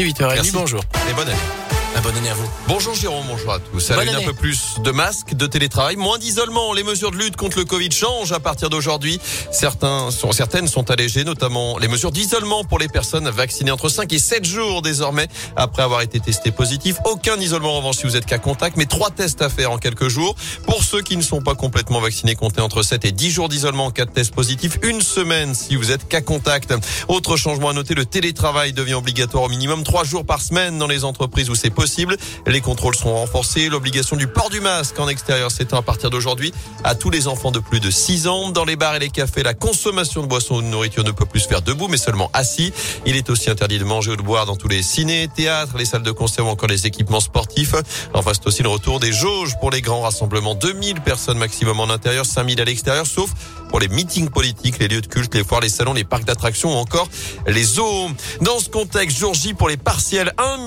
Il est 8h30, bonjour. Et bonne année. Bonne année à vous. Bonjour Jérôme, bonjour à tous. Bonne un peu plus de masques, de télétravail, moins d'isolement. Les mesures de lutte contre le Covid changent à partir d'aujourd'hui. Certains sont, certaines sont allégées, notamment les mesures d'isolement pour les personnes vaccinées entre 5 et 7 jours désormais après avoir été testé positif. Aucun isolement en revanche si vous êtes cas contact, mais trois tests à faire en quelques jours. Pour ceux qui ne sont pas complètement vaccinés, comptez entre 7 et 10 jours d'isolement en cas de test positif. Une semaine si vous êtes cas contact. Autre changement à noter, le télétravail devient obligatoire au minimum 3 jours par semaine dans les entreprises où c'est possible. Les contrôles seront renforcés. L'obligation du port du masque en extérieur s'étend à partir d'aujourd'hui à tous les enfants de plus de 6 ans. Dans les bars et les cafés, la consommation de boissons ou de nourriture ne peut plus se faire debout, mais seulement assis. Il est aussi interdit de manger ou de boire dans tous les ciné, théâtres, les salles de concert ou encore les équipements sportifs. Enfin, c'est aussi le retour des jauges pour les grands rassemblements. 2000 personnes maximum en intérieur, 5000 à l'extérieur, sauf pour les meetings politiques, les lieux de culte, les foires, les salons, les parcs d'attractions ou encore les zoos. Dans ce contexte, jour J pour les partiels, 1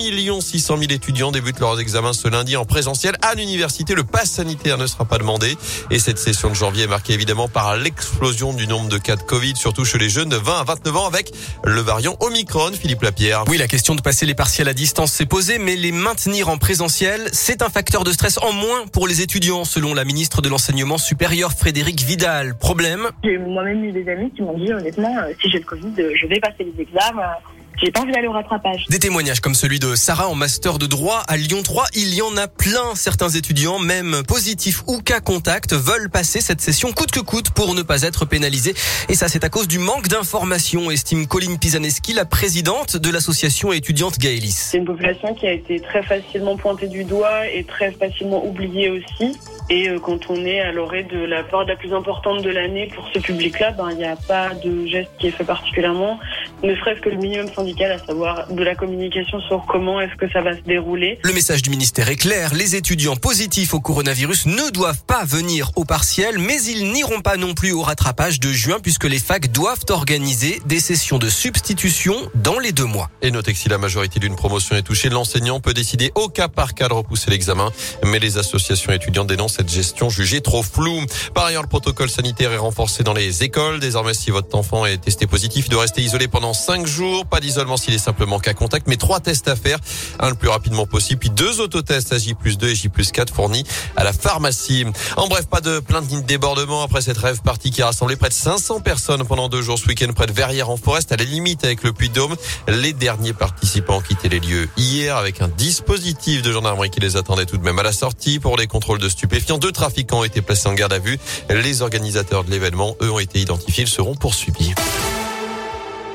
600 000 étudiants débutent leurs examens ce lundi en présentiel à l'université. Le pass sanitaire ne sera pas demandé. Et cette session de janvier est marquée évidemment par l'explosion du nombre de cas de Covid, surtout chez les jeunes de 20 à 29 ans avec le variant Omicron. Philippe Lapierre. Oui, la question de passer les partiels à distance s'est posée, mais les maintenir en présentiel, c'est un facteur de stress en moins pour les étudiants, selon la ministre de l'Enseignement supérieur Frédéric Vidal. Problème? J'ai moi-même eu des amis qui m'ont dit honnêtement, euh, si j'ai le Covid, euh, je vais passer les examens. J'ai pas envie d'aller au rattrapage. Des témoignages comme celui de Sarah en master de droit à Lyon 3, il y en a plein. Certains étudiants, même positifs ou cas contact, veulent passer cette session coûte que coûte pour ne pas être pénalisés. Et ça, c'est à cause du manque d'informations, estime Colline Pisaneski, la présidente de l'association étudiante Gaëlis. C'est une population qui a été très facilement pointée du doigt et très facilement oubliée aussi. Et euh, quand on est à l'orée de la période la plus importante de l'année pour ce public-là, ben il n'y a pas de geste qui est fait particulièrement, ne serait-ce que le minimum syndical, à savoir de la communication sur comment est-ce que ça va se dérouler. Le message du ministère est clair, les étudiants positifs au coronavirus ne doivent pas venir au partiel, mais ils n'iront pas non plus au rattrapage de juin puisque les facs doivent organiser des sessions de substitution dans les deux mois. Et notez que si la majorité d'une promotion est touchée, l'enseignant peut décider au cas par cas de repousser l'examen. Mais les associations étudiantes dénoncent cette gestion jugée trop floue. Par ailleurs, le protocole sanitaire est renforcé dans les écoles. Désormais, si votre enfant est testé positif, il doit rester isolé pendant cinq jours. Pas d'isolement s'il est simplement cas contact, mais trois tests à faire. Un le plus rapidement possible, puis deux autotests à J plus 2 et J plus 4 fournis à la pharmacie. En bref, pas de plainte ni de débordement après cette rêve partie qui a rassemblé près de 500 personnes pendant deux jours ce week-end près de Verrières en Forest, à la limite avec le Puy-de-Dôme. Les derniers participants ont quitté les lieux hier avec un dispositif de gendarmerie qui les attendait tout de même à la sortie pour les contrôles de stupéfiants. Deux trafiquants ont été placés en garde à vue. Les organisateurs de l'événement, eux, ont été identifiés. Ils seront poursuivis.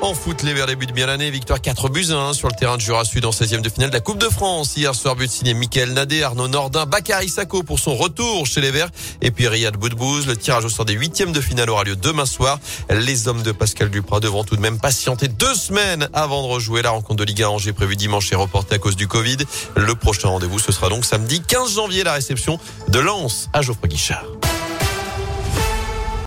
En foot, les Verts débutent bien l'année. Victoire 4 buts à 1 sur le terrain de Jura Sud en 16e de finale de la Coupe de France. Hier soir, but signé Michael Nadé, Arnaud Nordin, Bakary Sako pour son retour chez les Verts. Et puis Riyad Boudbouz. Le tirage au sort des huitièmes de finale aura lieu demain soir. Les hommes de Pascal Duprat devront tout de même patienter deux semaines avant de rejouer la rencontre de Ligue 1 Angers prévue dimanche et reportée à cause du Covid. Le prochain rendez-vous, ce sera donc samedi 15 janvier, la réception de Lens à Geoffroy Guichard.